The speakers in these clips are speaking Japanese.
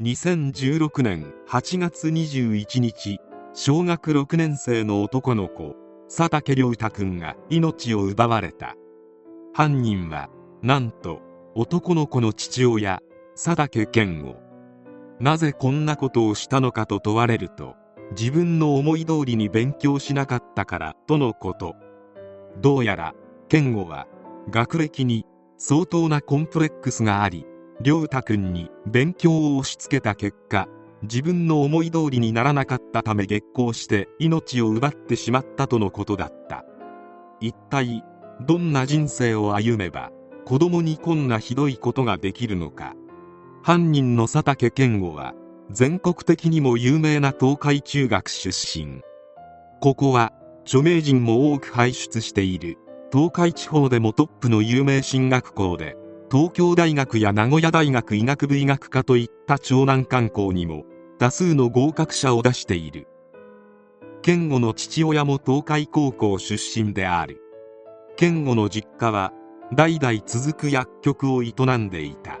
2016年8月21日小学6年生の男の子佐竹良太君が命を奪われた。犯人はなんと男の子の父親佐竹健吾。なぜこんなことをしたのかと問われると自分の思い通りに勉強しなかったからとのこと。どうやら健吾は学歴に相当なコンプレックスがあり良太君に勉強を押し付けた結果自分の思い通りにならなかったため激高して命を奪ってしまったとのことだった。一体どんな人生を歩めば子供にこんなひどいことができるのか。犯人の佐竹健吾は全国的にも有名な東海中学出身。ここは著名人も多く輩出している東海地方でもトップの有名進学校で東京大学や名古屋大学医学部医学科といった長男観光にも多数の合格者を出している。健吾の父親も東海高校出身である。健吾の実家は代々続く薬局を営んでいた。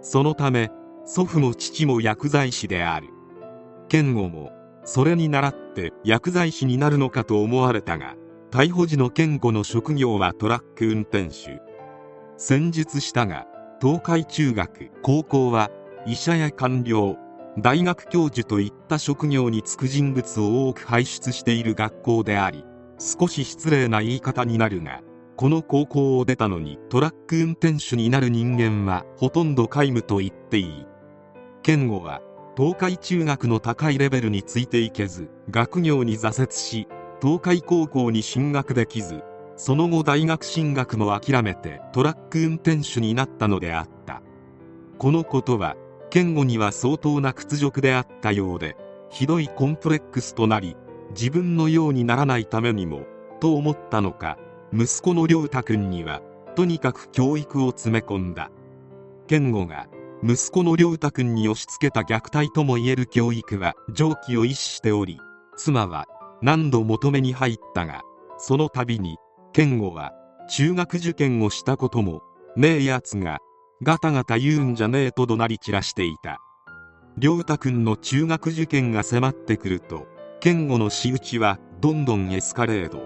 そのため祖父も父も薬剤師である。健吾もそれに倣って薬剤師になるのかと思われたが逮捕時の健吾の職業はトラック運転手。戦術したが東海中学高校は医者や官僚大学教授といった職業に就く人物を多く輩出している学校であり少し失礼な言い方になるがこの高校を出たのにトラック運転手になる人間はほとんど皆無と言っていい。健吾は東海中学の高いレベルについていけず学業に挫折し東海高校に進学できずその後大学進学も諦めてトラック運転手になったのであった。このことは健吾には相当な屈辱であったようでひどいコンプレックスとなり自分のようにならないためにもと思ったのか息子の良太君にはとにかく教育を詰め込んだ。健吾が息子の良太君に押し付けた虐待ともいえる教育は常軌を逸しており妻は何度求めに入ったがその度に健吾は中学受験をしたこともねえやつがガタガタ言うんじゃねえと怒鳴り散らしていた。良太君の中学受験が迫ってくると健吾の仕打ちはどんどんエスカレード。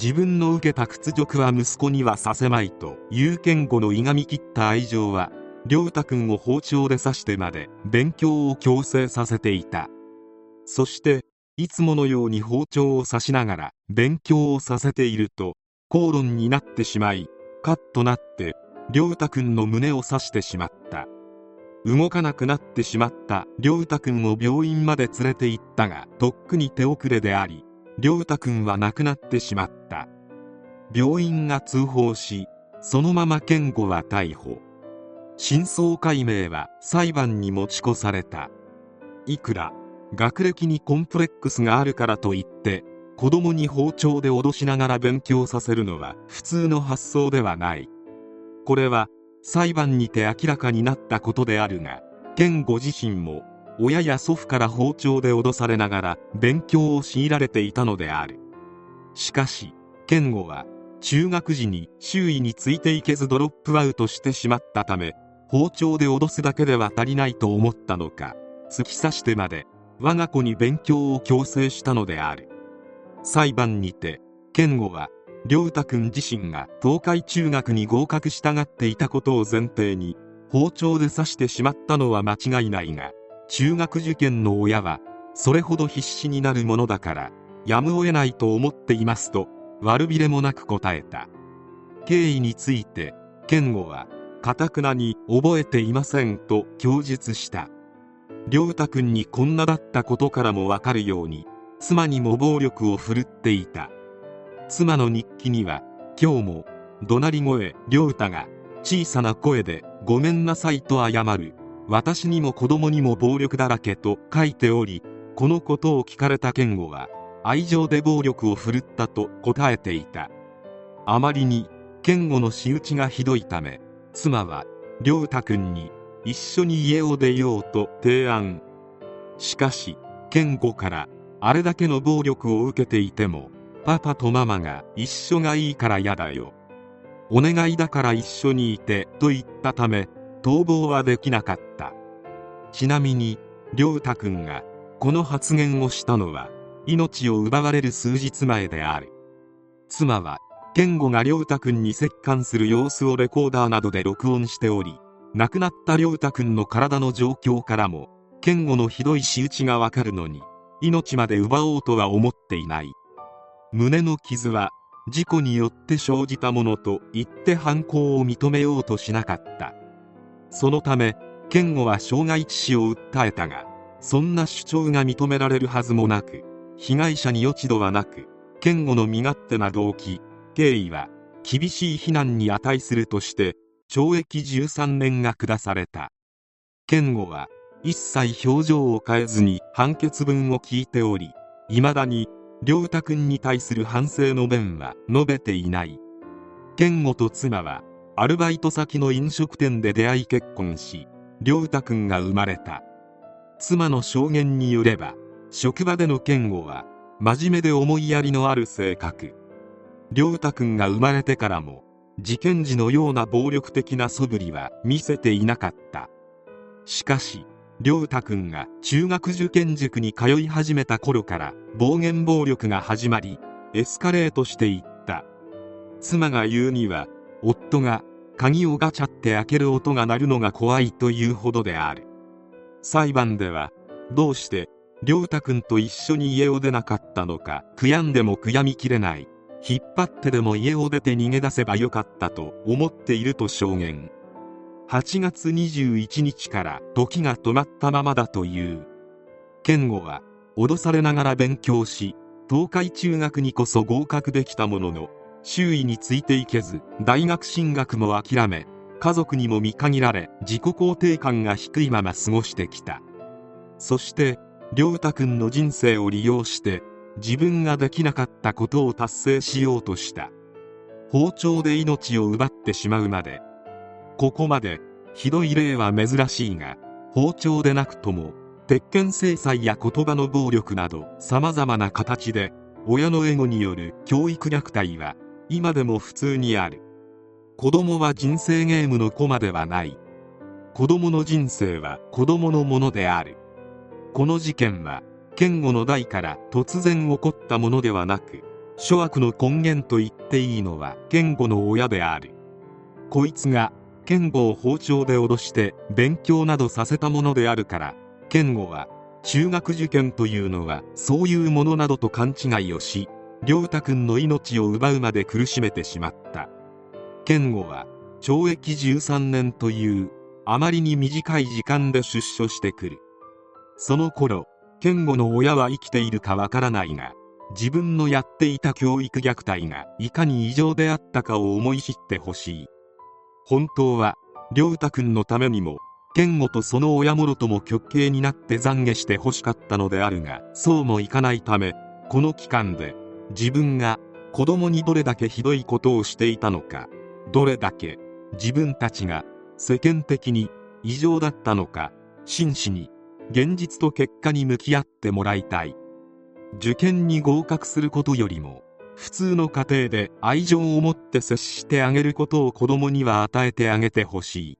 自分の受けた屈辱は息子にはさせまいという健吾のいがみ切った愛情は良太君を包丁で刺してまで勉強を強制させていた。そしていつものように包丁を刺しながら勉強をさせていると口論になってしまいカッとなって良太君の胸を刺してしまった。動かなくなってしまった。良太君を病院まで連れて行ったがとっくに手遅れであり良太君は亡くなってしまった。病院が通報しそのまま健吾は逮捕。真相解明は裁判に持ち越された。いくら学歴にコンプレックスがあるからといって子供に包丁で脅しながら勉強させるのは普通の発想ではない。これは裁判にて明らかになったことであるが健吾自身も親や祖父から包丁で脅されながら勉強を強いられていたのである。しかし健吾は中学時に周囲についていけずドロップアウトしてしまったため包丁で脅すだけでは足りないと思ったのか突き刺してまで我が子に勉強を強制したのである。裁判にて健吾は良太君自身が東海中学に合格したがっていたことを前提に包丁で刺してしまったのは間違いないが中学受験の親はそれほど必死になるものだからやむを得ないと思っていますと悪びれもなく答えた。経緯について健吾はかたくなに覚えていませんと供述した。良太君にこんなだったことからもわかるように妻にも暴力を振るっていた。妻の日記には今日も怒鳴り声良太が小さな声で「ごめんなさい」と謝る。私にも子供にも暴力だらけと書いておりこのことを聞かれた健吾は愛情で暴力を振るったと答えていた。あまりに健吾の仕打ちがひどいため妻は良太君に一緒に家を出ようと提案。しかし健吾からあれだけの暴力を受けていてもパパとママが一緒がいいから嫌だよ。お願いだから一緒にいてと言ったため逃亡はできなかった。ちなみに良太君がこの発言をしたのは命を奪われる数日前である。妻は健吾が良太君に折檻する様子をレコーダーなどで録音しており亡くなった良太君の体の状況からも健吾のひどい仕打ちがわかるのに命まで奪おうとは思っていない。胸の傷は事故によって生じたものと言って犯行を認めようとしなかった。そのため健吾は傷害致死を訴えたがそんな主張が認められるはずもなく被害者に落ち度はなく健吾の身勝手な動機経緯は厳しい非難に値するとして懲役13年が下された。健吾は一切表情を変えずに判決文を聞いており未だに良太君に対する反省の弁は述べていない。健吾と妻はアルバイト先の飲食店で出会い結婚し良太君が生まれた。妻の証言によれば職場での健吾は真面目で思いやりのある性格。良太君が生まれてからも事件時のような暴力的な素振りは見せていなかった。しかし良太君が中学受験塾に通い始めた頃から暴言暴力が始まりエスカレートしていった。妻が言うには夫が鍵をガチャって開ける音が鳴るのが怖いというほどである。裁判ではどうして良太君と一緒に家を出なかったのか悔やんでも悔やみきれない。引っ張ってでも家を出て逃げ出せばよかったと思っていると証言。8月21日から時が止まったままだという。健吾は脅されながら勉強し東海中学にこそ合格できたものの周囲についていけず大学進学も諦め家族にも見限られ自己肯定感が低いまま過ごしてきた。そして良太君の人生を利用して自分ができなかったことを達成しようとした。包丁で命を奪ってしまうまで。ここまでひどい例は珍しいが包丁でなくとも鉄拳制裁や言葉の暴力など様々な形で親のエゴによる教育虐待は今でも普通にある。子供は人生ゲームの駒ではない。子供の人生は子供のものである。この事件は健吾の代から突然起こったものではなく諸悪の根源と言っていいのは健吾の親である。こいつが健吾を包丁で脅して勉強などさせたものであるから健吾は中学受験というのはそういうものなどと勘違いをし良太君の命を奪うまで苦しめてしまった。健吾は懲役13年というあまりに短い時間で出所してくる。その頃健吾の親は生きているかわからないが自分のやっていた教育虐待がいかに異常であったかを思い知ってほしい。本当は良太君のためにも健吾とその親もろとも極刑になって懺悔してほしかったのであるがそうもいかないためこの期間で自分が子供にどれだけひどいことをしていたのかどれだけ自分たちが世間的に異常だったのか真摯に現実と結果に向き合ってもらいたい。受験に合格することよりも普通の家庭で愛情を持って接してあげることを子供には与えてあげてほしい。